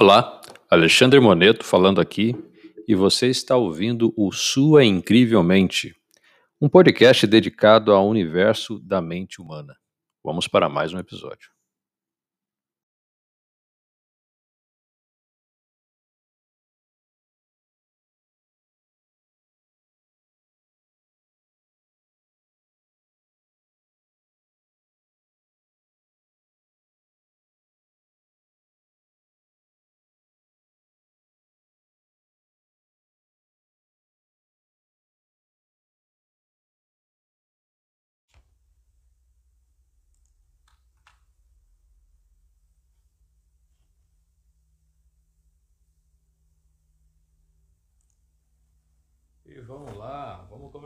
Olá, Alexandre Moneto falando aqui e você está ouvindo o Sua Incrivelmente, um podcast dedicado ao universo da mente humana. Vamos para mais um episódio.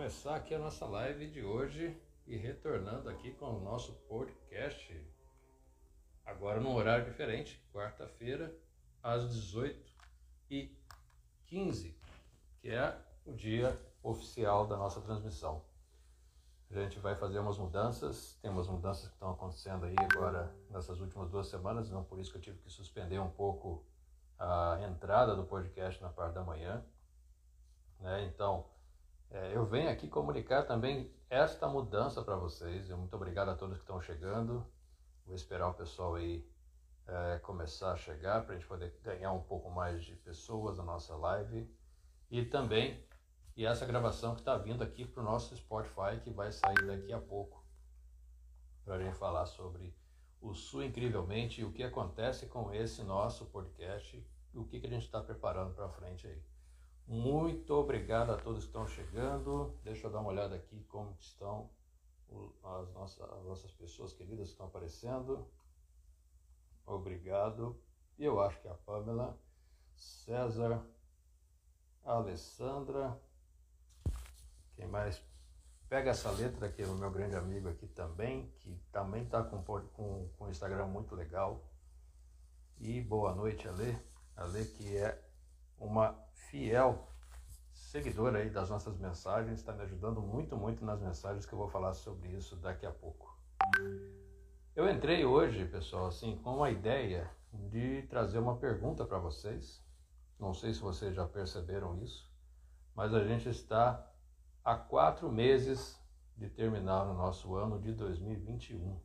Começar aqui a nossa live de hoje e retornando aqui com o nosso podcast. Agora num horário diferente, quarta-feira, às 18h15, que é o dia oficial da nossa transmissão. A gente vai fazer umas mudanças, tem umas mudanças que estão acontecendo aí agora nessas últimas duas semanas, não por isso que eu tive que suspender um pouco a entrada do podcast na parte da manhã né? Então, é, eu venho aqui comunicar também esta mudança para vocês. Eu muito obrigado a todos que estão chegando. Vou esperar o pessoal aí é, começar a chegar para a gente poder ganhar um pouco mais de pessoas na nossa live. E também, e essa gravação que está vindo aqui para o nosso Spotify, que vai sair daqui a pouco, para a gente falar sobre o Sul Incrivelmente o que acontece com esse nosso podcast o que, que a gente está preparando para frente aí. Muito obrigado a todos que estão chegando. Deixa eu dar uma olhada aqui como estão as nossas, as nossas pessoas queridas que estão aparecendo. Obrigado. E eu acho que a Pamela, César, Alessandra. Quem mais? Pega essa letra aqui, o meu grande amigo aqui também, que também está com, com, com um Instagram muito legal. E boa noite, Ale. Ale que é uma fiel seguidor aí das nossas mensagens, está me ajudando muito, muito nas mensagens que eu vou falar sobre isso daqui a pouco. Eu entrei hoje, pessoal, assim, com uma ideia de trazer uma pergunta para vocês. Não sei se vocês já perceberam isso, mas a gente está há quatro meses de terminar o nosso ano de 2021.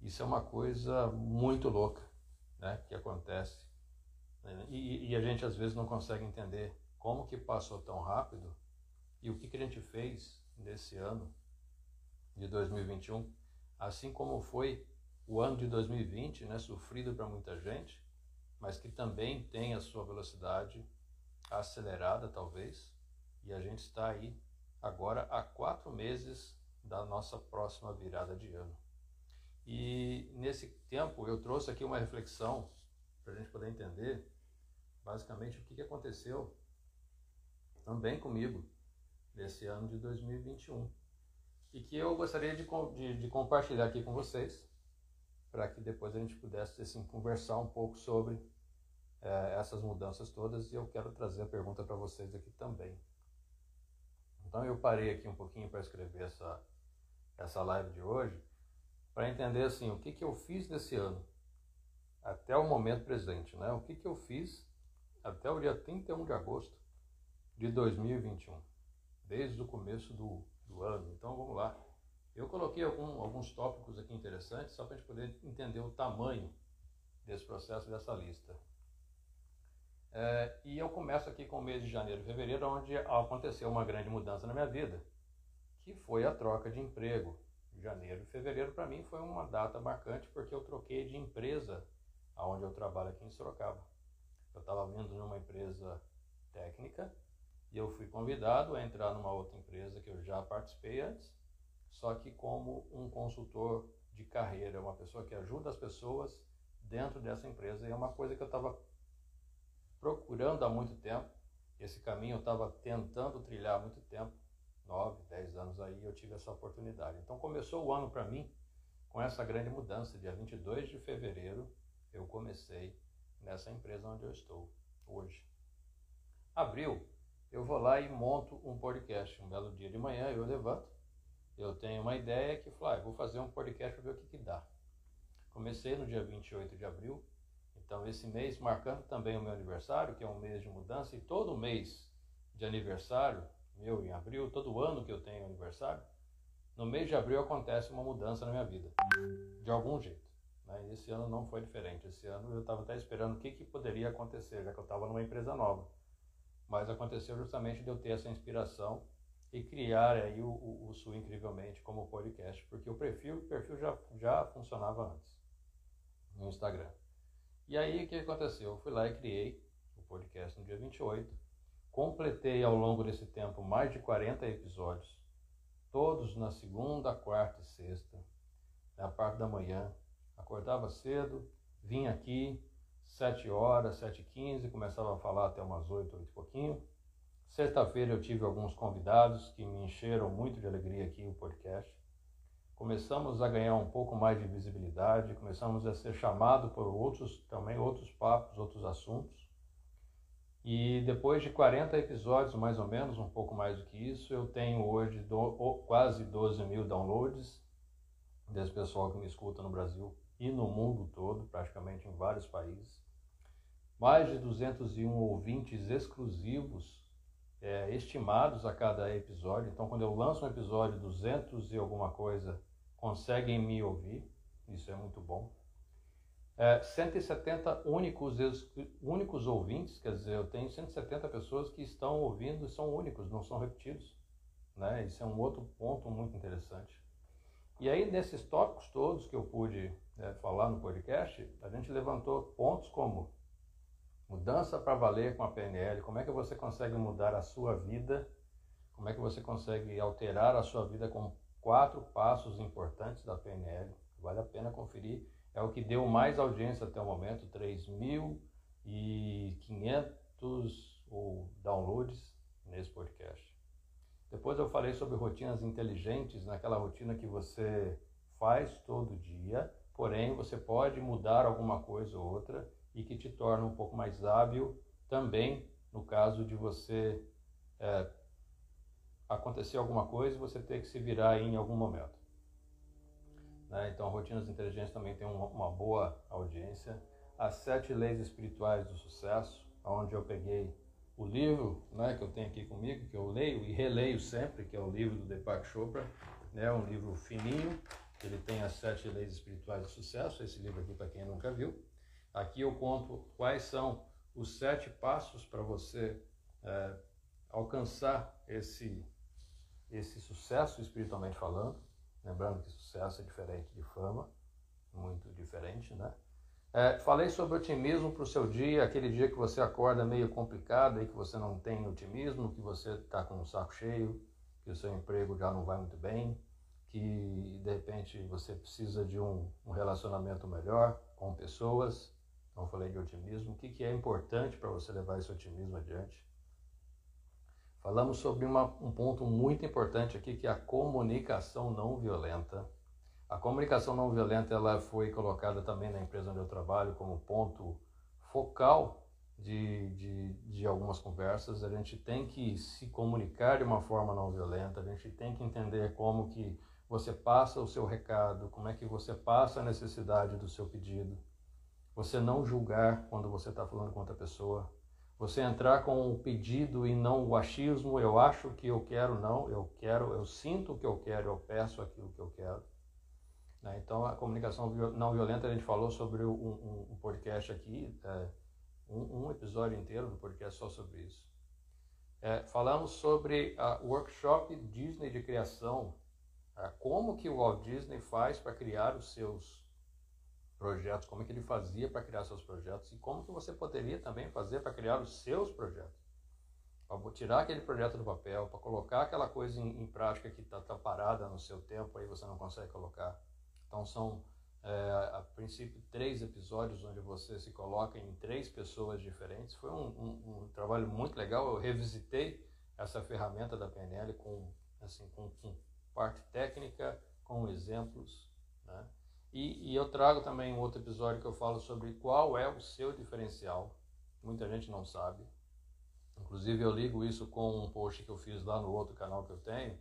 Isso é uma coisa muito louca, né, que acontece né? E, e, a gente às vezes não consegue entender como que passou tão rápido e o que, que a gente fez nesse ano de 2021, assim como foi o ano de 2020, né, sofrido para muita gente, mas que também tem a sua velocidade acelerada talvez, e a gente está aí agora há quatro meses da nossa próxima virada de ano. E nesse tempo eu trouxe aqui uma reflexão para a gente poder entender basicamente o que aconteceu também comigo nesse ano de 2021 e que eu gostaria de, de, de compartilhar aqui com vocês para que depois a gente pudesse assim, conversar um pouco sobre é, essas mudanças todas e eu quero trazer a pergunta para vocês aqui também. Então eu parei aqui um pouquinho para escrever essa, essa live de hoje para entender assim o que, que eu fiz nesse ano até o momento presente, né? O que, que eu fiz até o dia 31 de agosto de 2021, desde o começo do, do ano. Então vamos lá. Eu coloquei algum, alguns tópicos aqui interessantes só para a gente poder entender o tamanho desse processo, dessa lista. É, e eu começo aqui com o mês de janeiro e fevereiro, onde aconteceu uma grande mudança na minha vida, que foi a troca de emprego. Janeiro e fevereiro, para mim, foi uma data marcante, porque eu troquei de empresa aonde eu trabalho aqui em Sorocaba. Eu estava vindo numa empresa técnica e eu fui convidado a entrar numa outra empresa que eu já participei antes, só que como um consultor de carreira, uma pessoa que ajuda as pessoas dentro dessa empresa. E é uma coisa que eu estava procurando há muito tempo. Esse caminho eu estava tentando trilhar há muito tempo, nove, dez anos aí, eu tive essa oportunidade. Então começou o ano para mim com essa grande mudança. Dia 22 de fevereiro eu comecei nessa empresa onde eu estou hoje. Abril, eu vou lá e monto um podcast. Um belo dia de manhã eu levanto, eu tenho uma ideia que falo, ah, vou fazer um podcast para ver o que, que dá. Comecei no dia 28 de abril, Então, esse mês marcando também o meu aniversário, que é um mês de mudança, e todo mês de aniversário, meu em abril, todo ano que eu tenho aniversário, no mês de abril acontece uma mudança na minha vida, de algum jeito. Né? E esse ano não foi diferente. Esse ano eu estava até esperando o que, que poderia acontecer, já que eu estava numa empresa nova. Mas aconteceu justamente de eu ter essa inspiração e criar aí o, o, o Sul Incrivelmente como podcast, porque o perfil, o perfil já, já funcionava antes no Instagram. E aí o que aconteceu? Eu fui lá e criei o podcast no dia 28, completei ao longo desse tempo mais de 40 episódios, todos na segunda, quarta e sexta, na parte da manhã. Acordava cedo, vinha aqui, 7 horas, 7 e 15, começava a falar até umas 8, 8 e pouquinho Sexta-feira eu tive alguns convidados que me encheram muito de alegria aqui no podcast. Começamos a ganhar um pouco mais de visibilidade, começamos a ser chamado por outros também outros papos, outros assuntos. E depois de 40 episódios, mais ou menos, um pouco mais do que isso, eu tenho hoje do, quase 12 mil downloads desse pessoal que me escuta no Brasil e no mundo todo, praticamente em vários países. Mais de 201 ouvintes exclusivos é, estimados a cada episódio. Então, quando eu lanço um episódio, 200 e alguma coisa conseguem me ouvir. Isso é muito bom. É, 170 únicos, únicos ouvintes, quer dizer, eu tenho 170 pessoas que estão ouvindo e são únicos, não são repetidos. Né? Isso é um outro ponto muito interessante. E aí, nesses tópicos todos que eu pude é, falar no podcast, a gente levantou pontos como Mudança para valer com a PNL. Como é que você consegue mudar a sua vida? Como é que você consegue alterar a sua vida com quatro passos importantes da PNL? Vale a pena conferir. É o que deu mais audiência até o momento, 3.500 downloads nesse podcast. Depois eu falei sobre rotinas inteligentes, naquela rotina que você faz todo dia, porém você pode mudar alguma coisa ou outra e que te torna um pouco mais hábil também no caso de você é, acontecer alguma coisa e você ter que se virar em algum momento. Né? Então, Rotinas Inteligentes também tem uma, uma, boa audiência. As Sete Leis Espirituais do Sucesso, onde eu peguei o livro né, que eu tenho aqui comigo, que eu leio e releio sempre, que é o livro do Deepak Chopra, né, um livro fininho, ele tem as Sete Leis Espirituais do Sucesso, esse livro aqui para quem nunca viu. Aqui eu conto quais são os sete passos para você é, alcançar esse, esse sucesso espiritualmente falando. Lembrando que sucesso é diferente de fama, muito diferente, né? É, falei sobre otimismo para o seu dia, aquele dia que você acorda meio complicado e que você não tem otimismo, que você está com o saco cheio, que o seu emprego já não vai muito bem, que de repente você precisa de um, um relacionamento melhor com pessoas, então, falei de otimismo. O que, que é importante para você levar esse otimismo adiante? Falamos sobre uma, um ponto muito importante aqui, que é a comunicação não violenta. A comunicação não violenta ela foi colocada também na empresa onde eu trabalho como ponto focal de, de, de algumas conversas. A gente tem que se comunicar de uma forma não violenta, a gente tem que entender como que você passa o seu recado, como é que você passa a necessidade do seu pedido você não julgar quando você está falando com outra pessoa, você entrar com o pedido e não o achismo, eu acho que eu quero, não, eu quero, eu sinto o que eu quero, eu peço aquilo que eu quero. Né? Então, a comunicação não violenta, a gente falou sobre um, um, um podcast aqui, é, um, um, episódio inteiro do podcast só sobre isso. É, falamos sobre a workshop Disney de criação, como que o Walt Disney faz para criar os seus projetos, como é que ele fazia para criar seus projetos e como que você poderia também fazer para criar os seus projetos. Para tirar aquele projeto do papel, para colocar aquela coisa em, em prática que está tá parada no seu tempo, aí você não consegue colocar. Então são, é, a princípio, três episódios onde você se coloca em três pessoas diferentes. Foi um, um, um trabalho muito legal. Eu revisitei essa ferramenta da PNL com, assim, com, com parte técnica, com exemplos, né? E, e, eu trago também um outro episódio que eu falo sobre qual é o seu diferencial. Muita gente não sabe. Inclusive eu ligo isso com um post que eu fiz lá no outro canal que eu tenho,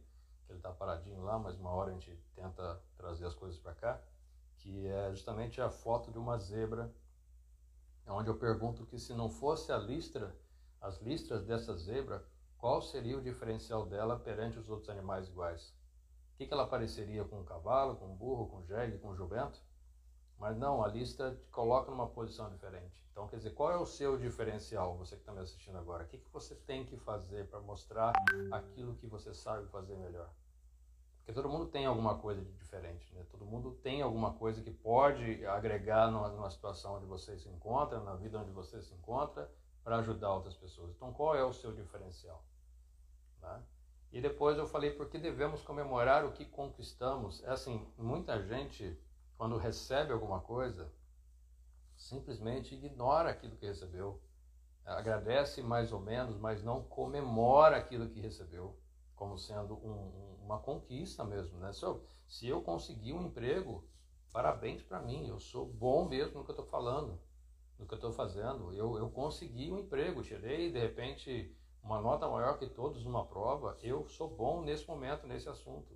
que ele está paradinho lá, mas uma hora a gente tenta trazer as coisas para cá, que é justamente a foto de uma zebra onde eu pergunto que se não fosse a listra, as listras dessa zebra, qual seria o diferencial dela perante os outros animais iguais? O que, que ela pareceria com um cavalo, com um burro, com um jegue, com um jumento? Mas não, a lista te coloca numa posição diferente. Então, quer dizer, qual é o seu diferencial, você que está me assistindo agora? O que, que você tem que fazer para mostrar aquilo que você sabe fazer melhor? Porque todo mundo tem alguma coisa de diferente, né? Todo mundo tem alguma coisa que pode agregar numa, numa situação onde você se encontra, na vida onde você se encontra, para ajudar outras pessoas. Então, qual é o seu diferencial? Né? E depois eu falei porque devemos comemorar o que conquistamos. É assim, muita gente quando recebe alguma coisa, simplesmente ignora aquilo que recebeu. Agradece mais ou menos, mas não comemora aquilo que recebeu, como sendo um, uma conquista mesmo. Né? Se, eu, se eu conseguir um emprego, parabéns para mim, eu sou bom mesmo no que eu estou falando, no que eu estou fazendo. Eu, eu consegui um emprego, tirei de repente uma nota maior que todos numa prova, eu sou bom nesse momento, nesse assunto.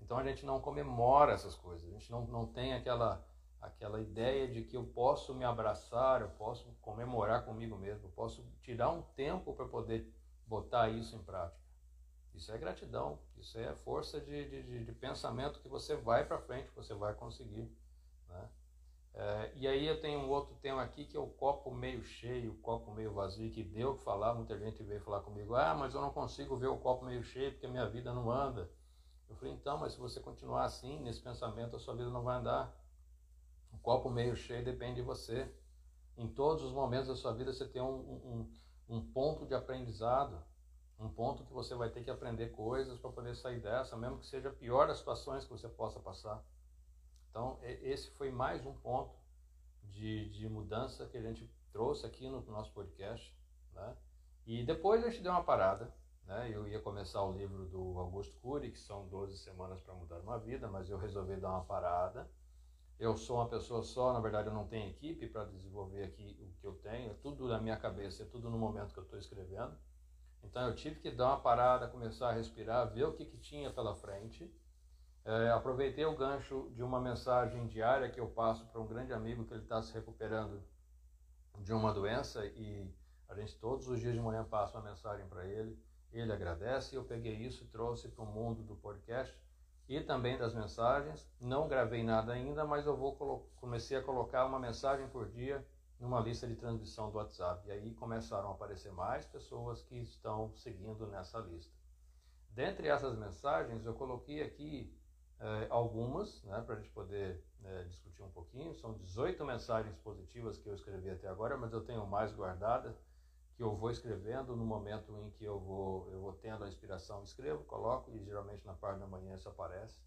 Então a gente não comemora essas coisas, a gente não, não tem aquela, aquela ideia de que eu posso me abraçar, eu posso comemorar comigo mesmo, eu posso tirar um tempo para poder botar isso em prática. Isso é gratidão, isso é força de, de, de pensamento que você vai para frente, você vai conseguir. É, e aí eu tenho um outro tema aqui que é o copo meio cheio, o copo meio vazio, que deu que falar, muita gente veio falar comigo, ah, mas eu não consigo ver o copo meio cheio porque minha vida não anda. Eu falei, então, mas se você continuar assim, nesse pensamento, a sua vida não vai andar. O copo meio cheio depende de você. Em todos os momentos da sua vida você tem um, um, um ponto de aprendizado, um ponto que você vai ter que aprender coisas para poder sair dessa, mesmo que seja pior das situações que você possa passar. Então, esse foi mais um ponto de, de mudança que a gente trouxe aqui no nosso podcast. Né? E depois a gente deu uma parada, né? Eu ia começar o livro do Augusto Cury, que são 12 semanas para mudar uma vida, mas eu resolvi dar uma parada. Eu sou uma pessoa só, na verdade eu não tenho equipe para desenvolver aqui o que eu tenho, é tudo na minha cabeça, é tudo no momento que eu estou escrevendo. Então eu tive que dar uma parada, começar a respirar, ver o que, que tinha pela frente. É, aproveitei o gancho de uma mensagem diária que eu passo para um grande amigo que ele está se recuperando de uma doença e a gente todos os dias de manhã passa uma mensagem para ele. Ele agradece. Eu peguei isso e trouxe para o mundo do podcast e também das mensagens. Não gravei nada ainda, mas eu vou comecei a colocar uma mensagem por dia numa lista de transmissão do WhatsApp. E aí começaram a aparecer mais pessoas que estão seguindo nessa lista. Dentre essas mensagens, eu coloquei aqui eh, algumas, né, para a gente poder eh, discutir um pouquinho. São 18 mensagens positivas que eu escrevi até agora, mas eu tenho mais guardadas que eu vou escrevendo no momento em que eu vou, eu vou tendo a inspiração, escrevo, coloco e geralmente na parte da manhã isso aparece.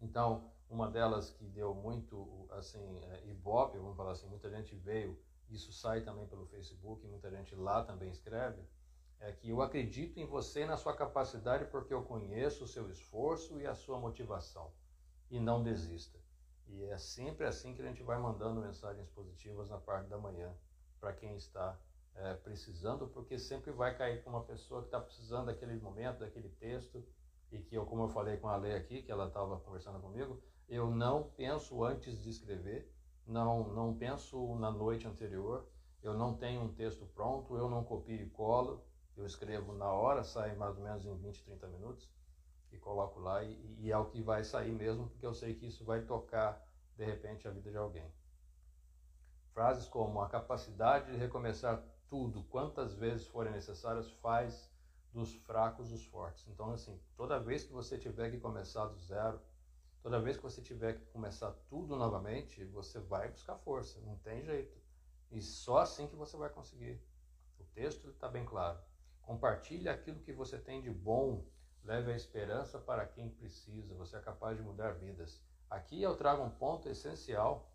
Então, uma delas que deu muito, assim, é, ibope, vamos falar assim, muita gente veio, isso sai também pelo Facebook, muita gente lá também escreve, é que eu acredito em você e na sua capacidade porque eu conheço o seu esforço e a sua motivação. E não desista. E é sempre assim que a gente vai mandando mensagens positivas na parte da manhã para quem está é, precisando, porque sempre vai cair com uma pessoa que está precisando daquele momento, daquele texto, e que eu, como eu falei com a Lei aqui, que ela estava conversando comigo, eu não penso antes de escrever, não, não penso na noite anterior, eu não tenho um texto pronto, eu não copio e colo, eu escrevo na hora, sai mais ou menos em 20, 30 minutos, e coloco lá, e, e é o que vai sair mesmo, porque eu sei que isso vai tocar, de repente, a vida de alguém. Frases como a capacidade de recomeçar tudo quantas vezes forem necessárias faz dos fracos os fortes. Então, assim, toda vez que você tiver que começar do zero, toda vez que você tiver que começar tudo novamente, você vai buscar força, não tem jeito. E só assim que você vai conseguir. O texto está bem claro. Compartilhe aquilo que você tem de bom, leve a esperança para quem precisa. Você é capaz de mudar vidas. Aqui eu trago um ponto essencial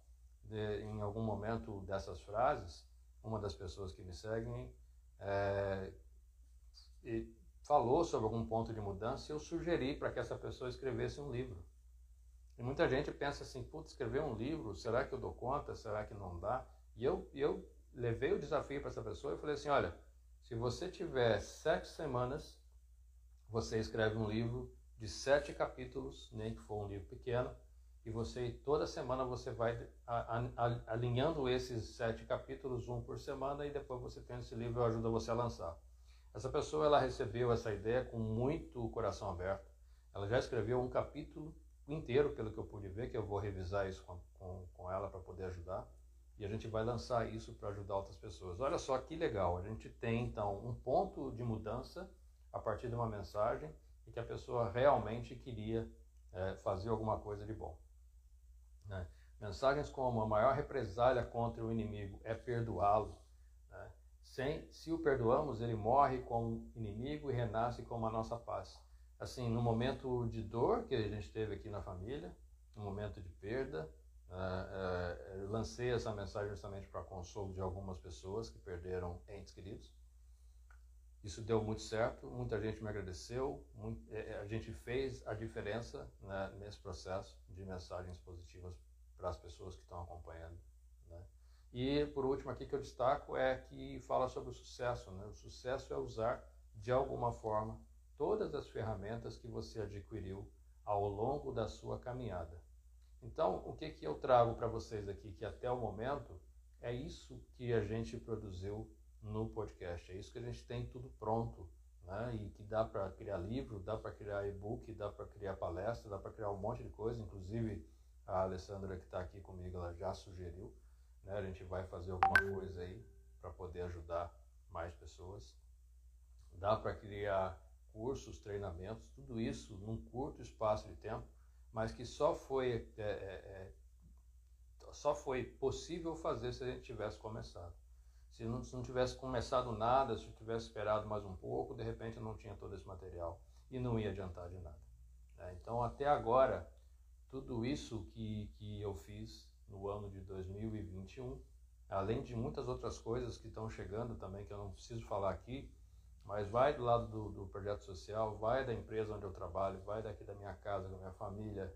de, em algum momento dessas frases, uma das pessoas que me seguem é, falou sobre algum ponto de mudança e eu sugeri para que essa pessoa escrevesse um livro. E muita gente pensa assim, putz, escrever um livro, será que eu dou conta? Será que não dá? E eu, eu levei o desafio para essa pessoa e falei assim, olha, se você tiver sete semanas, você escreve um livro de sete capítulos, nem que for um livro pequeno, e você toda semana você vai alinhando esses sete capítulos, um por semana, e depois você tem esse livro ajuda você a lançar. Essa pessoa ela recebeu essa ideia com muito coração aberto. Ela já escreveu um capítulo inteiro, pelo que eu pude ver, que eu vou revisar isso com, com, com ela para poder ajudar. E a gente vai lançar isso para ajudar outras pessoas. Olha só que legal, a gente tem então um ponto de mudança a partir de uma mensagem e que a pessoa realmente queria é, fazer alguma coisa de bom. Né? Mensagens como a maior represália contra o inimigo é perdoá-lo. Né? Sem, se o perdoamos, ele morre como inimigo e renasce como a nossa paz. Assim, no momento de dor que a gente teve aqui na família, no momento de perda, uh, uh, lancei essa mensagem justamente para consolo de algumas pessoas que perderam entes queridos. Isso deu muito certo, muita gente me agradeceu, muito, é, é, a gente fez a diferença né, nesse processo de mensagens positivas para as pessoas que estão acompanhando. Né? E por último aqui que eu destaco é que fala sobre o sucesso. Né? O sucesso é usar de alguma forma todas as ferramentas que você adquiriu ao longo da sua caminhada. Então, o que, que eu trago para vocês aqui, que até o momento é isso que a gente produziu no podcast. É isso que a gente tem tudo pronto, né? E que dá para criar livro, dá para criar e-book, dá para criar palestra, dá para criar um monte de coisa. Inclusive a Alessandra que está aqui comigo, ela já sugeriu, né? A gente vai fazer alguma coisa aí para poder ajudar mais pessoas. Dá para criar cursos, treinamentos, tudo isso num curto espaço de tempo, mas que só foi é, é, é só foi possível fazer se a gente tivesse começado. Se não, se não tivesse começado nada, se tivesse esperado mais um pouco, de repente não tinha todo esse material e não ia adiantar de nada. É, então, até agora, tudo isso que, que eu fiz no ano de 2021, além de muitas outras coisas que estão chegando também, que eu não preciso falar aqui, mas vai do lado do, do projeto social, vai da empresa onde eu trabalho, vai daqui da minha casa, da minha família,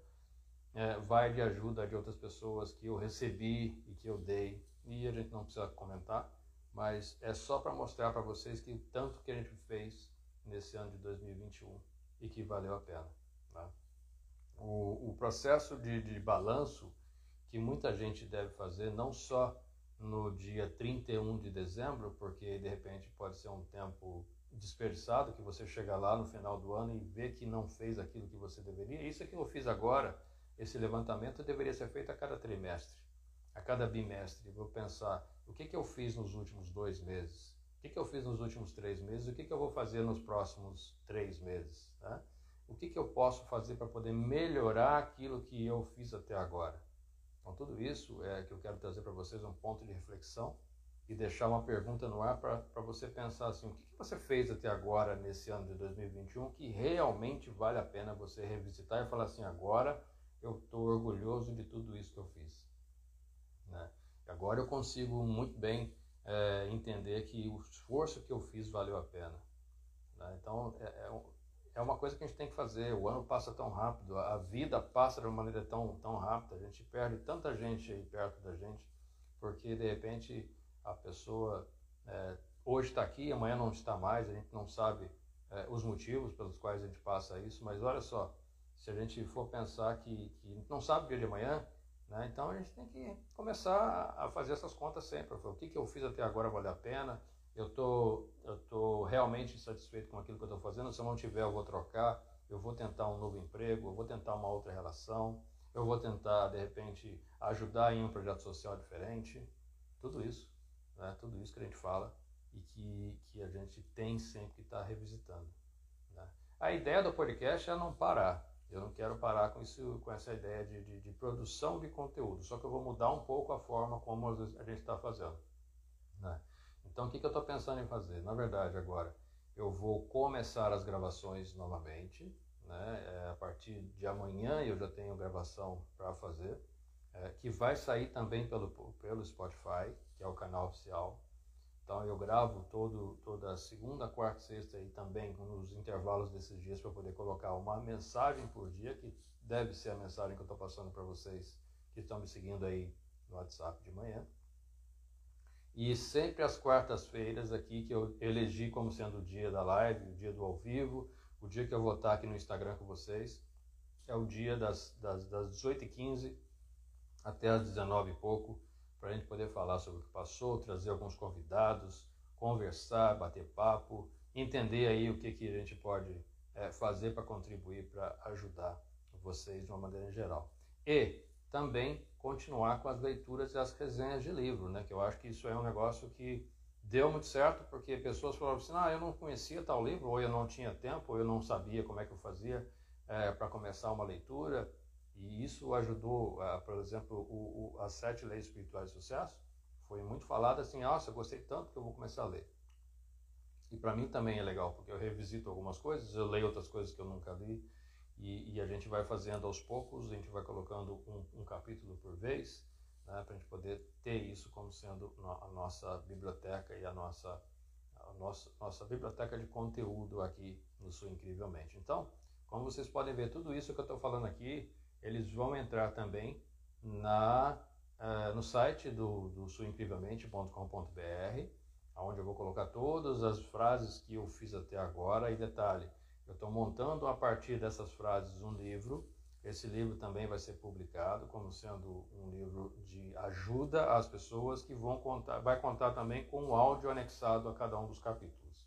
é, vai de ajuda de outras pessoas que eu recebi e que eu dei, e a gente não precisa comentar, mas é só para mostrar para vocês que tanto que a gente fez nesse ano de 2021 e que valeu a pena. Né? O, o, processo de, de balanço que muita gente deve fazer, não só no dia 31 de dezembro, porque de repente pode ser um tempo desperdiçado, que você chega lá no final do ano e vê que não fez aquilo que você deveria. Isso é que eu fiz agora, esse levantamento deveria ser feito a cada trimestre, a cada bimestre. Vou pensar, o que, que eu fiz nos últimos dois meses? O que, que eu fiz nos últimos três meses? O que, que eu vou fazer nos próximos três meses? Tá? O que, que eu posso fazer para poder melhorar aquilo que eu fiz até agora? Então, tudo isso é que eu quero trazer para vocês um ponto de reflexão e deixar uma pergunta no ar para você pensar assim: o que, que você fez até agora, nesse ano de 2021, que realmente vale a pena você revisitar e falar assim: agora eu estou orgulhoso de tudo isso que eu fiz? Né? Agora eu consigo muito bem é, entender que o esforço que eu fiz valeu a pena. Né? Então, é, é, é, uma coisa que a gente tem que fazer. O ano passa tão rápido, a vida passa de uma maneira tão, tão rápida, a gente perde tanta gente aí perto da gente, porque de repente a pessoa é, hoje está aqui, amanhã não está mais, a gente não sabe é, os motivos pelos quais a gente passa isso, mas olha só, se a gente for pensar que, que não sabe o dia de amanhã, né? Então a gente tem que começar a fazer essas contas sempre. O que, que eu fiz até agora vale a pena? Eu tô, tô realmente satisfeito com aquilo que eu estou fazendo. Se eu não tiver, eu vou trocar. Eu vou tentar um novo emprego. Eu vou tentar uma outra relação. Eu vou tentar de repente ajudar em um projeto social diferente. Tudo isso, né? Tudo isso que a gente fala e que, que a gente tem sempre que estar tá revisitando. Né? A ideia do podcast é não parar. Eu não quero parar com, isso, com essa ideia de, de, de produção de conteúdo, só que eu vou mudar um pouco a forma como a gente está fazendo. Né? Então, o que, que eu estou pensando em fazer? Na verdade, agora, eu vou começar as gravações novamente. Né? É, a partir de amanhã eu já tenho gravação para fazer, é, que vai sair também pelo, pelo Spotify, é o canal oficial então eu gravo todo, toda segunda, quarta, sexta e também nos intervalos desses dias para poder colocar uma mensagem por dia, que deve ser a mensagem que eu estou passando para vocês que estão me seguindo aí no WhatsApp de manhã. E sempre às quartas-feiras aqui que eu elegi como sendo o dia da live, o dia do ao vivo, o dia que eu vou estar aqui no Instagram com vocês, é o dia das, das, das 18h15 até as 19 e pouco, para a gente poder falar sobre o que passou, trazer alguns convidados, conversar, bater papo, entender aí o que, que a gente pode é, fazer para contribuir, para ajudar vocês de uma maneira geral. E também continuar com as leituras e as resenhas de livro, né? Que eu acho que isso é um negócio que deu muito certo, porque pessoas falavam assim, ah, eu não conhecia tal livro, ou eu não tinha tempo, ou eu não sabia como é que eu fazia é, para começar uma leitura, e isso ajudou, uh, por exemplo, o, o, as sete leis espirituais de sucesso, foi muito falado assim, nossa, eu gostei tanto que eu vou começar a ler. E para mim também é legal, porque eu revisito algumas coisas, eu leio outras coisas que eu nunca li, e, e a gente vai fazendo aos poucos, a gente vai colocando um, um capítulo por vez, né, para a gente poder ter isso como sendo a nossa biblioteca e a nossa, a nossa, nossa biblioteca de conteúdo aqui no Sul Incrivelmente. Então, como vocês podem ver, tudo isso que eu estou falando aqui, eles vão entrar também na, uh, no site do, do suincrivelmente.com.br, onde eu vou colocar todas as frases que eu fiz até agora. E detalhe, eu estou montando a partir dessas frases um livro. Esse livro também vai ser publicado como sendo um livro de ajuda às pessoas que vão contar, vai contar também com um áudio anexado a cada um dos capítulos.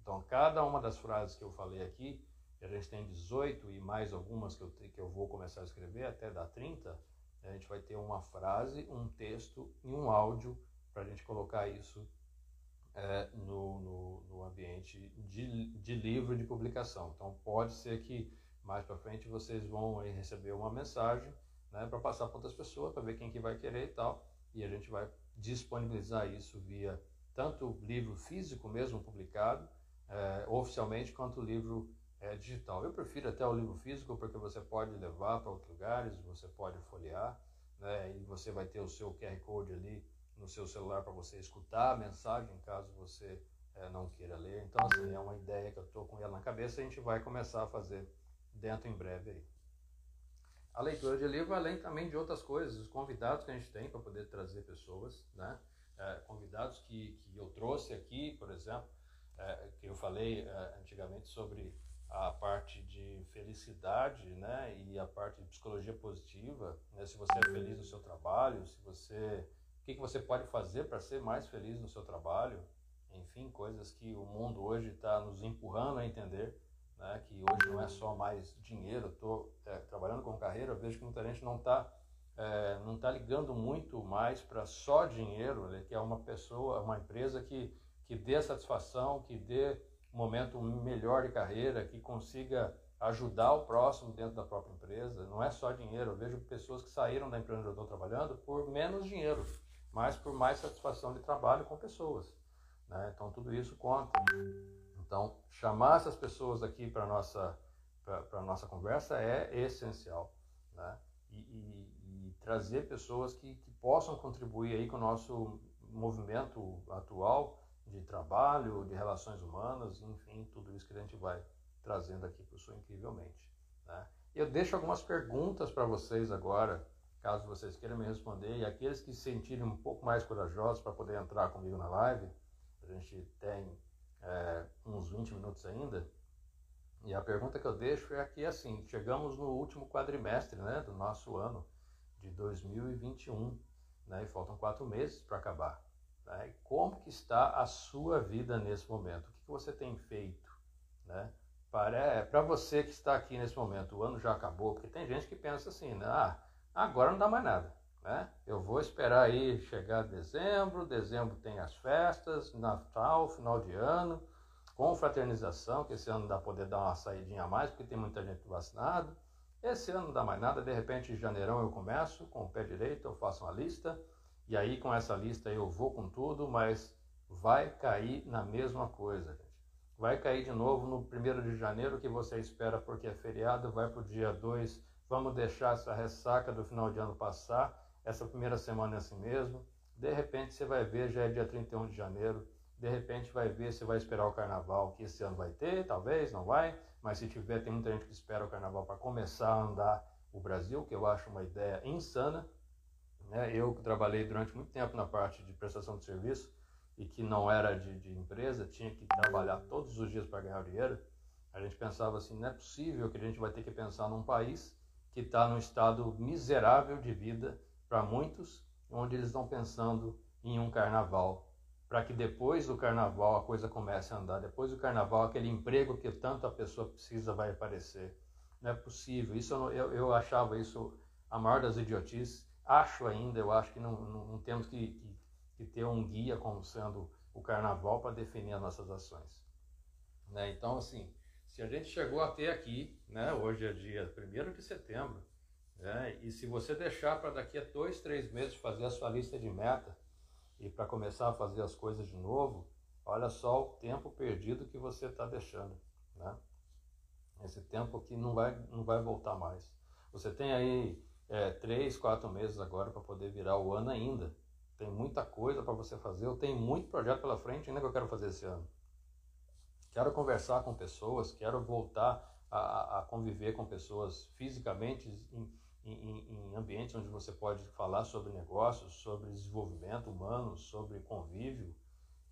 Então, cada uma das frases que eu falei aqui a gente tem 18 e mais algumas que eu, que eu vou começar a escrever, até dar 30, a gente vai ter uma frase, um texto e um áudio para a gente colocar isso é, no, no, no, ambiente de, de livro de publicação. Então pode ser que mais para frente vocês vão receber uma mensagem né, para passar para outras pessoas, para ver quem que vai querer e tal, e a gente vai disponibilizar isso via tanto livro físico mesmo publicado, é, oficialmente, quanto livro é, digital. Eu prefiro até o livro físico porque você pode levar para outros lugares, você pode folhear, né, e você vai ter o seu QR Code ali no seu celular para você escutar a mensagem caso você é, não queira ler. Então, assim, é uma ideia que eu estou com ela na cabeça e a gente vai começar a fazer dentro em breve aí. A leitura de livro, além também de outras coisas, os convidados que a gente tem para poder trazer pessoas, né? É, convidados que, que eu trouxe aqui, por exemplo, é, que eu falei é, antigamente sobre a parte de felicidade, né, e a parte de psicologia positiva, né, se você é feliz no seu trabalho, se você, o que, que você pode fazer para ser mais feliz no seu trabalho, enfim, coisas que o mundo hoje está nos empurrando a entender, né, que hoje não é só mais dinheiro. Estou é, trabalhando com carreira, vejo que muita gente não está é, não está ligando muito mais para só dinheiro, ele quer uma pessoa, uma empresa que que dê satisfação, que dê momento melhor de carreira, que consiga ajudar o próximo dentro da própria empresa. Não é só dinheiro. Eu vejo pessoas que saíram da empresa onde eu estou trabalhando por menos dinheiro, mas por mais satisfação de trabalho com pessoas. Né? Então tudo isso conta. Então chamar essas pessoas aqui para nossa para nossa conversa é essencial, né? E, e, e trazer pessoas que, que possam contribuir aí com o nosso movimento atual de trabalho, de relações humanas, enfim, tudo isso que a gente vai trazendo aqui para o Sul Incrivelmente. Né? Eu deixo algumas perguntas para vocês agora, caso vocês queiram me responder, e aqueles que se sentirem um pouco mais corajosos para poder entrar comigo na live, a gente tem é, uns 20 minutos ainda, e a pergunta que eu deixo é aqui assim, chegamos no último quadrimestre né, do nosso ano de 2021, né, e faltam quatro meses para acabar. Né? Como que está a sua vida nesse momento? O que, que você tem feito? Né? Para, é, para você que está aqui nesse momento, o ano já acabou, porque tem gente que pensa assim, né? ah, agora não dá mais nada. Né? Eu vou esperar aí chegar dezembro, dezembro tem as festas, Natal, final de ano, confraternização, que esse ano dá poder dar uma saidinha a mais, porque tem muita gente vacinada. Esse ano não dá mais nada, de repente em janeirão eu começo com o pé direito, eu faço uma lista, e aí com essa lista eu vou com tudo, mas vai cair na mesma coisa, gente. Vai cair de novo no 1 de janeiro que você espera porque é feriado, vai para o dia 2, vamos deixar essa ressaca do final de ano passar, essa primeira semana é assim mesmo. De repente você vai ver, já é dia 31 de janeiro, de repente vai ver, você vai esperar o carnaval, que esse ano vai ter, talvez, não vai, mas se tiver, tem muita gente que espera o carnaval para começar a andar o Brasil, que eu acho uma ideia insana, né? Eu trabalhei durante muito tempo na parte de prestação de serviço e que não era de, de empresa, tinha que trabalhar todos os dias para ganhar dinheiro. A gente pensava assim, não é possível que a gente vai ter que pensar num país que está num estado miserável de vida para muitos, onde eles estão pensando em um carnaval, para que depois do carnaval a coisa comece a andar. Depois do carnaval, aquele emprego que tanto a pessoa precisa vai aparecer. Não é possível. Isso eu, eu achava isso a maior das idiotices. Acho ainda, eu acho que não, não, não temos que, que, que, ter um guia como sendo o carnaval para definir as nossas ações. Né? Então, assim, se a gente chegou até aqui, né, hoje é dia 1 de setembro, né, e se você deixar para daqui a dois, três meses fazer a sua lista de meta e para começar a fazer as coisas de novo, olha só o tempo perdido que você está deixando. Né? Esse tempo aqui não vai, não vai voltar mais. Você tem aí é, três, quatro meses agora para poder virar o ano ainda. Tem muita coisa para você fazer. Eu tenho muito projeto pela frente ainda que eu quero fazer esse ano. Quero conversar com pessoas, quero voltar a, a conviver com pessoas fisicamente em, em, em, ambientes onde você pode falar sobre negócios, sobre desenvolvimento humano, sobre convívio.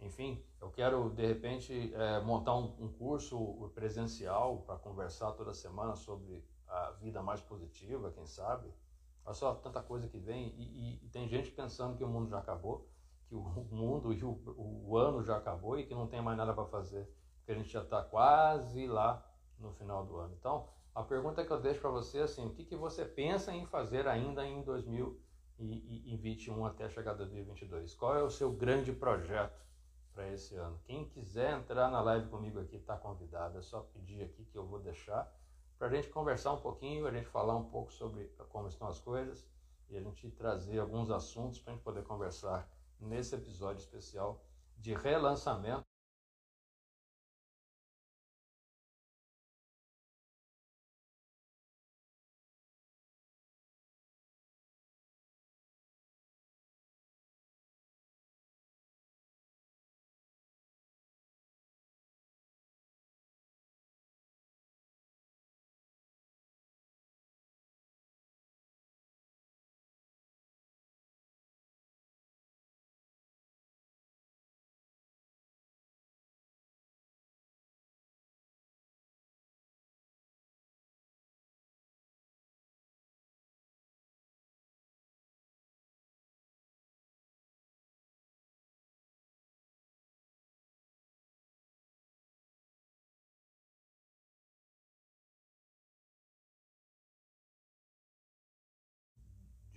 Enfim, eu quero de repente é, montar um, um curso presencial para conversar toda semana sobre a vida mais positiva, quem sabe. Olha só tanta coisa que vem e, e, e, tem gente pensando que o mundo já acabou, que o mundo e o, o ano já acabou e que não tem mais nada para fazer porque a gente já está quase lá no final do ano. Então, a pergunta que eu deixo para você é assim, o que, que você pensa em fazer ainda em 2021 até chegar a 2022? Qual é o seu grande projeto para esse ano? Quem quiser entrar na live comigo aqui está convidado, é só pedir aqui que eu vou deixar para a gente conversar um pouquinho, a gente falar um pouco sobre como estão as coisas e a gente trazer alguns assuntos para a gente poder conversar nesse episódio especial de relançamento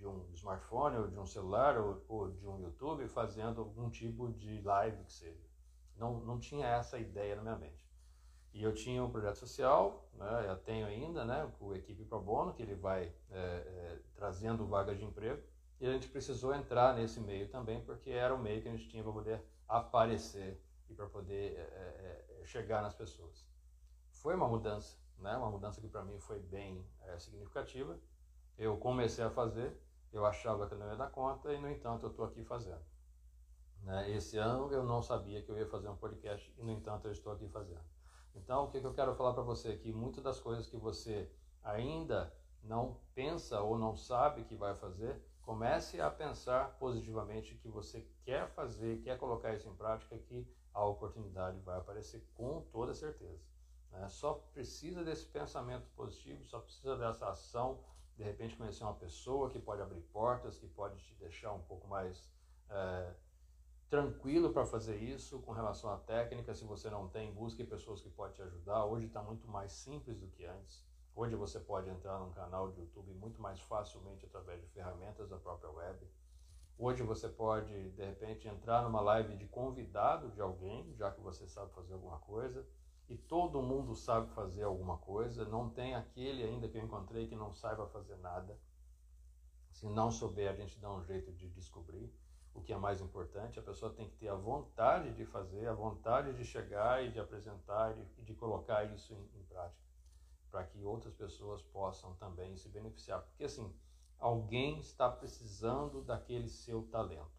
um smartphone ou de um celular ou, ou, de um YouTube fazendo algum tipo de live que seja. Não, não tinha essa ideia na minha mente. E eu tinha um projeto social, né, eu tenho ainda, né, com a equipe Pro Bono, que ele vai é, é, trazendo vagas de emprego, e a gente precisou entrar nesse meio também, porque era o meio que a gente tinha para poder aparecer e para poder é, é, é, chegar nas pessoas. Foi uma mudança, né, uma mudança que para mim foi bem é, significativa. Eu comecei a fazer, eu achava que eu não ia dar conta e, no entanto, eu estou aqui fazendo. Né? Esse ano eu não sabia que eu ia fazer um podcast e, no entanto, eu estou aqui fazendo. Então, o que, que eu quero falar para você aqui? Muitas das coisas que você ainda não pensa ou não sabe que vai fazer, comece a pensar positivamente que você quer fazer, quer colocar isso em prática, que a oportunidade vai aparecer com toda certeza. Né? Só precisa desse pensamento positivo, só precisa dessa ação de repente conhecer uma pessoa que pode abrir portas, que pode te deixar um pouco mais é, tranquilo para fazer isso com relação à técnica. Se você não tem, busque pessoas que podem te ajudar. Hoje está muito mais simples do que antes. Hoje você pode entrar num canal de YouTube muito mais facilmente através de ferramentas da própria web. Hoje você pode, de repente, entrar numa live de convidado de alguém, já que você sabe fazer alguma coisa e todo mundo sabe fazer alguma coisa, não tem aquele ainda que eu encontrei que não saiba fazer nada. Se não souber, a gente dá um jeito de descobrir. O que é mais importante, a pessoa tem que ter a vontade de fazer, a vontade de chegar e de apresentar e de colocar isso em, em prática, para que outras pessoas possam também se beneficiar. Porque assim, alguém está precisando daquele seu talento.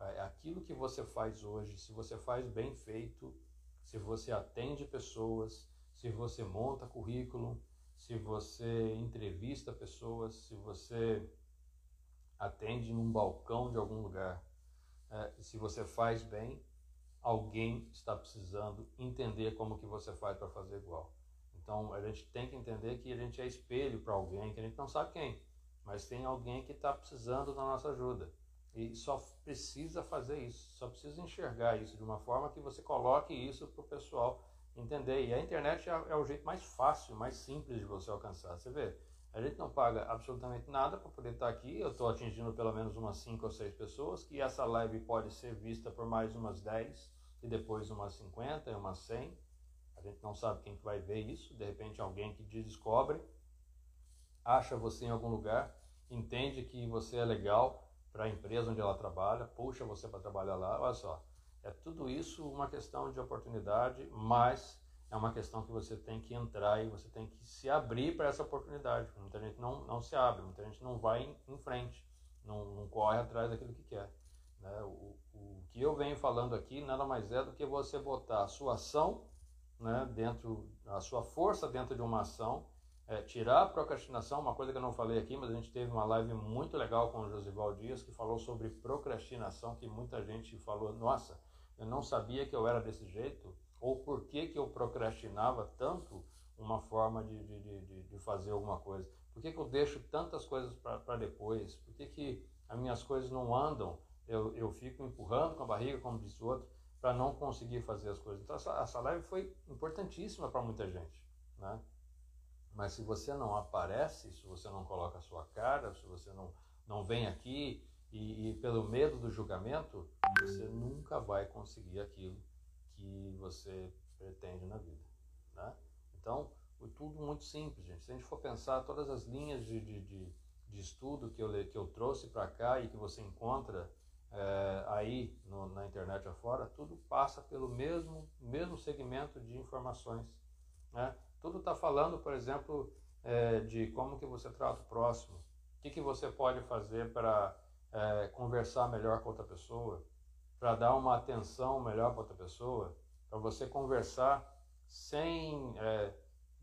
É, aquilo que você faz hoje, se você faz bem feito, se você atende pessoas, se você monta currículo, se você entrevista pessoas, se você atende num balcão de algum lugar, é, se você faz bem, alguém está precisando entender como que você faz para fazer igual. Então a gente tem que entender que a gente é espelho para alguém que a gente não sabe quem, mas tem alguém que está precisando da nossa ajuda. E só precisa fazer isso, só precisa enxergar isso de uma forma que você coloque isso para o pessoal entender. E a internet é, é, o jeito mais fácil, mais simples de você alcançar. Você vê, a gente não paga absolutamente nada para poder estar aqui. Eu estou atingindo pelo menos umas 5 ou 6 pessoas, que essa live pode ser vista por mais umas 10 e depois umas 50 e umas 100. A gente não sabe quem que vai ver isso. De repente alguém que descobre, acha você em algum lugar, entende que você é legal para a empresa onde ela trabalha, puxa você para trabalhar lá, olha só. É tudo isso uma questão de oportunidade, mas é uma questão que você tem que entrar e você tem que se abrir para essa oportunidade. Muita gente não, não se abre, muita gente não vai em, em frente, não, não, corre atrás daquilo que quer. Né? O, o que eu venho falando aqui nada mais é do que você botar a sua ação né, dentro, a sua força dentro de uma ação é, tirar a procrastinação, uma coisa que eu não falei aqui, mas a gente teve uma live muito legal com o Josival Dias que falou sobre procrastinação, que muita gente falou, nossa, eu não sabia que eu era desse jeito, ou por que, que eu procrastinava tanto uma forma de, de, de, de fazer alguma coisa. Por que, que eu deixo tantas coisas para depois? Por que, que as minhas coisas não andam? Eu, eu fico empurrando com a barriga, como disse o outro, para não conseguir fazer as coisas. Então, essa, essa live foi importantíssima para muita gente. Né? Mas se você não aparece, se você não coloca a sua cara, se você não, não vem aqui e, e pelo medo do julgamento, você nunca vai conseguir aquilo que você pretende na vida. Né? Então, tudo muito simples, gente. Se a gente for pensar todas as linhas de, de, de, de estudo que eu, que eu trouxe para cá e que você encontra é, aí no, na internet afora, tudo passa pelo mesmo, mesmo segmento de informações. Né? Tudo está falando, por exemplo, é, de como que você trata o próximo. O que, que você pode fazer para é, conversar melhor com outra pessoa, para dar uma atenção melhor para outra pessoa, para você conversar sem é,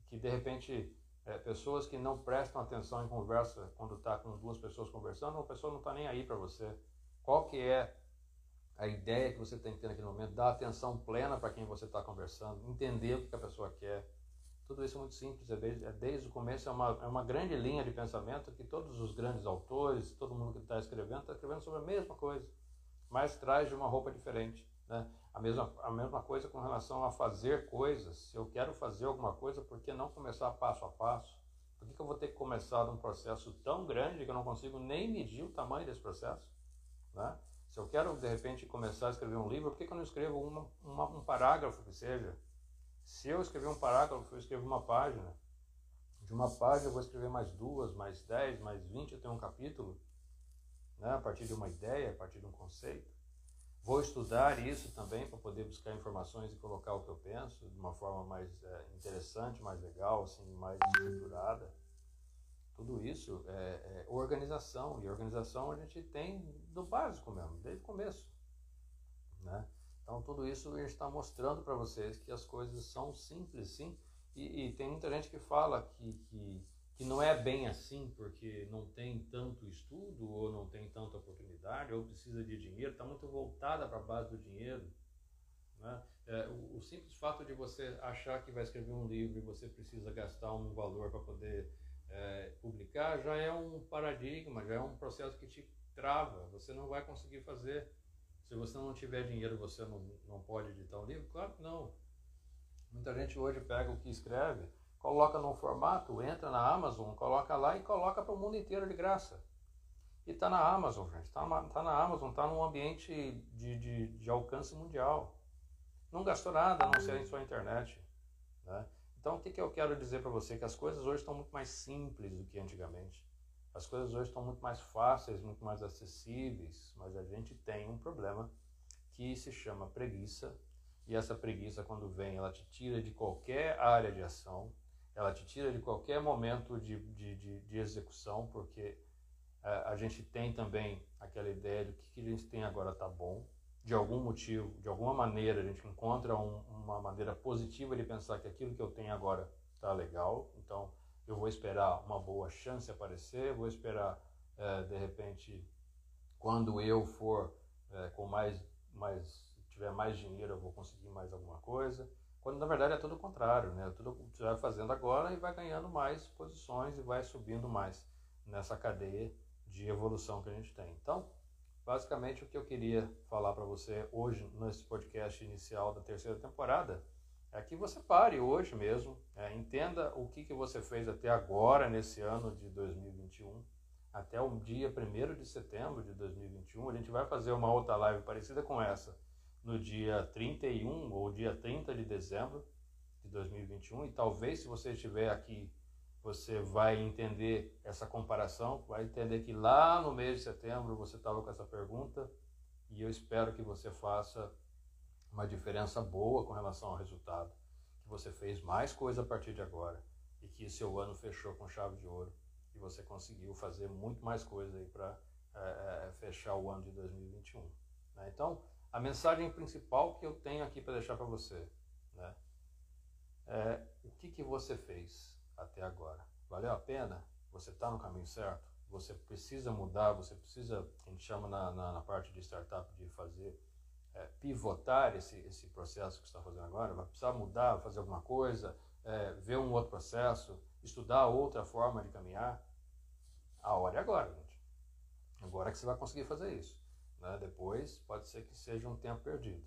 que de repente é, pessoas que não prestam atenção em conversa quando está com duas pessoas conversando, uma pessoa não está nem aí para você. Qual que é a ideia que você tem que ter naquele momento? Dar atenção plena para quem você está conversando, entender o que a pessoa quer tudo isso é muito simples, é desde, é desde o começo, é uma, é uma grande linha de pensamento que todos os grandes autores, todo mundo que está escrevendo, está escrevendo sobre a mesma coisa, mas traz de uma roupa diferente. Né? A, mesma, a mesma coisa com relação a fazer coisas. Se eu quero fazer alguma coisa, por que não começar passo a passo? Por que, que eu vou ter que começar um processo tão grande que eu não consigo nem medir o tamanho desse processo? Né? Se eu quero, de repente, começar a escrever um livro, por que, que eu não escrevo uma, uma, um parágrafo que seja? Se eu escrever um parágrafo, eu escrevo uma página. De uma página eu vou escrever mais duas, mais dez, mais vinte, eu tenho um capítulo, né? a partir de uma ideia, a partir de um conceito. Vou estudar isso também para poder buscar informações e colocar o que eu penso de uma forma mais é, interessante, mais legal, assim, mais estruturada. Tudo isso é, é, organização. E organização a gente tem do básico mesmo, desde o começo. Né? Então, tudo isso está mostrando para vocês que as coisas são simples, sim. E, e, tem muita gente que fala que, que, que não é bem assim, porque não tem tanto estudo, ou não tem tanta oportunidade, ou precisa de dinheiro, está muito voltada para a base do dinheiro. Né? É, o, o, simples fato de você achar que vai escrever um livro e você precisa gastar um valor para poder é, publicar já é um paradigma, já é um processo que te trava. Você não vai conseguir fazer. Se você não tiver dinheiro, você não, não pode editar um livro? Claro que não. Muita gente hoje pega o que escreve, coloca num formato, entra na Amazon, coloca lá e coloca para o mundo inteiro de graça. E está na Amazon, gente. Está tá na Amazon, está num ambiente de, de, de, alcance mundial. Não gastou nada a não ser em sua internet. Né? Então, o que, que eu quero dizer para você? Que as coisas hoje estão muito mais simples do que antigamente. As coisas hoje estão muito mais fáceis, muito mais acessíveis, mas a gente tem um problema que se chama preguiça. E essa preguiça, quando vem, ela te tira de qualquer área de ação, ela te tira de qualquer momento de, de, de, de execução, porque uh, a gente tem também aquela ideia de que que a gente tem agora está bom, de algum motivo, de alguma maneira, a gente encontra um, uma maneira positiva de pensar que aquilo que eu tenho agora está legal. Então, eu vou esperar uma boa chance aparecer, vou esperar, é, de repente, quando eu for é, com mais, mais tiver mais dinheiro eu vou conseguir mais alguma coisa. Quando na verdade é tudo o contrário, né? Tudo você vai fazendo agora e vai ganhando mais posições e vai subindo mais nessa cadeia de evolução que a gente tem. Então, basicamente o que eu queria falar para você hoje nesse podcast inicial da terceira temporada é que você pare hoje mesmo, é, entenda o que, que você fez até agora nesse ano de 2021, até o dia 1 de setembro de 2021. A gente vai fazer uma outra live parecida com essa no dia 31 ou dia 30 de dezembro de 2021 e talvez se você estiver aqui você vai entender essa comparação, vai entender que lá no mês de setembro você estava com essa pergunta e eu espero que você faça uma diferença boa com relação ao resultado, que você fez mais coisa a partir de agora e que seu ano fechou com chave de ouro e você conseguiu fazer muito mais coisa aí para é, é, fechar o ano de 2021. Né? Então, a mensagem principal que eu tenho aqui para deixar para você, né? É o que, que você fez até agora? Valeu a pena? Você está no caminho certo? Você precisa mudar, você precisa, a gente chama na, na, na parte de startup de fazer, é, pivotar esse, esse processo que está fazendo agora, vai precisar mudar, fazer alguma coisa, é, ver um outro processo, estudar outra forma de caminhar. A hora é agora, gente. Agora que você vai conseguir fazer isso. Né? Depois pode ser que seja um tempo perdido.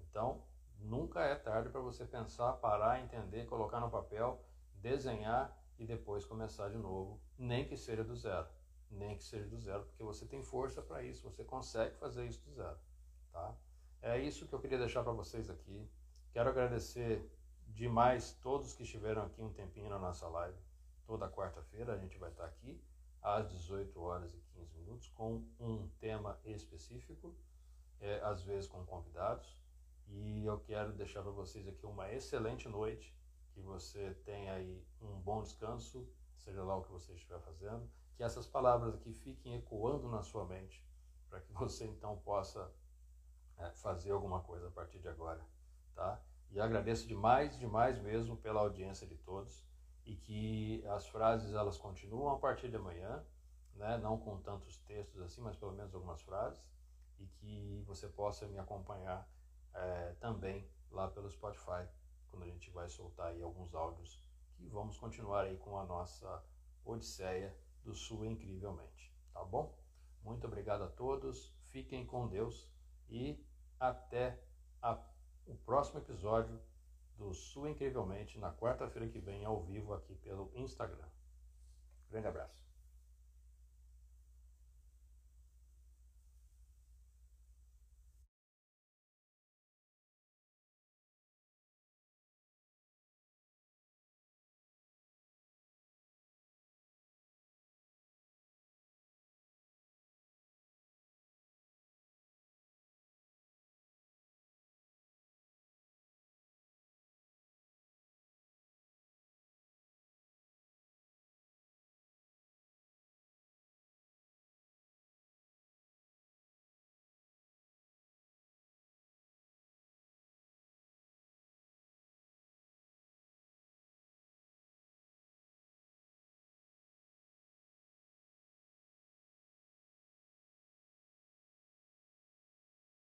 Então, nunca é tarde para você pensar, parar, entender, colocar no papel, desenhar e depois começar de novo, nem que seja do zero. Nem que seja do zero, porque você tem força para isso, você consegue fazer isso do zero. Tá? É isso que eu queria deixar para vocês aqui. Quero agradecer demais todos que estiveram aqui um tempinho na nossa live. Toda quarta-feira a gente vai estar aqui às 18 horas e 15 minutos com um tema específico, é, às vezes com convidados. E eu quero deixar para vocês aqui uma excelente noite, que você tenha aí um bom descanso, seja lá o que você estiver fazendo, que essas palavras aqui fiquem ecoando na sua mente, para que você então possa é, fazer alguma coisa a partir de agora, tá? E agradeço demais, demais mesmo pela audiência de todos e que as frases elas continuam a partir de amanhã, né? não com tantos textos assim, mas pelo menos algumas frases, e que você possa me acompanhar é, também lá pelo Spotify, quando a gente vai soltar aí alguns áudios que vamos continuar aí com a nossa Odisseia do Sul incrivelmente, tá bom? Muito obrigado a todos, fiquem com Deus e até a, o próximo episódio do Sul Incrivelmente na quarta-feira que vem, ao vivo aqui pelo Instagram. Grande abraço.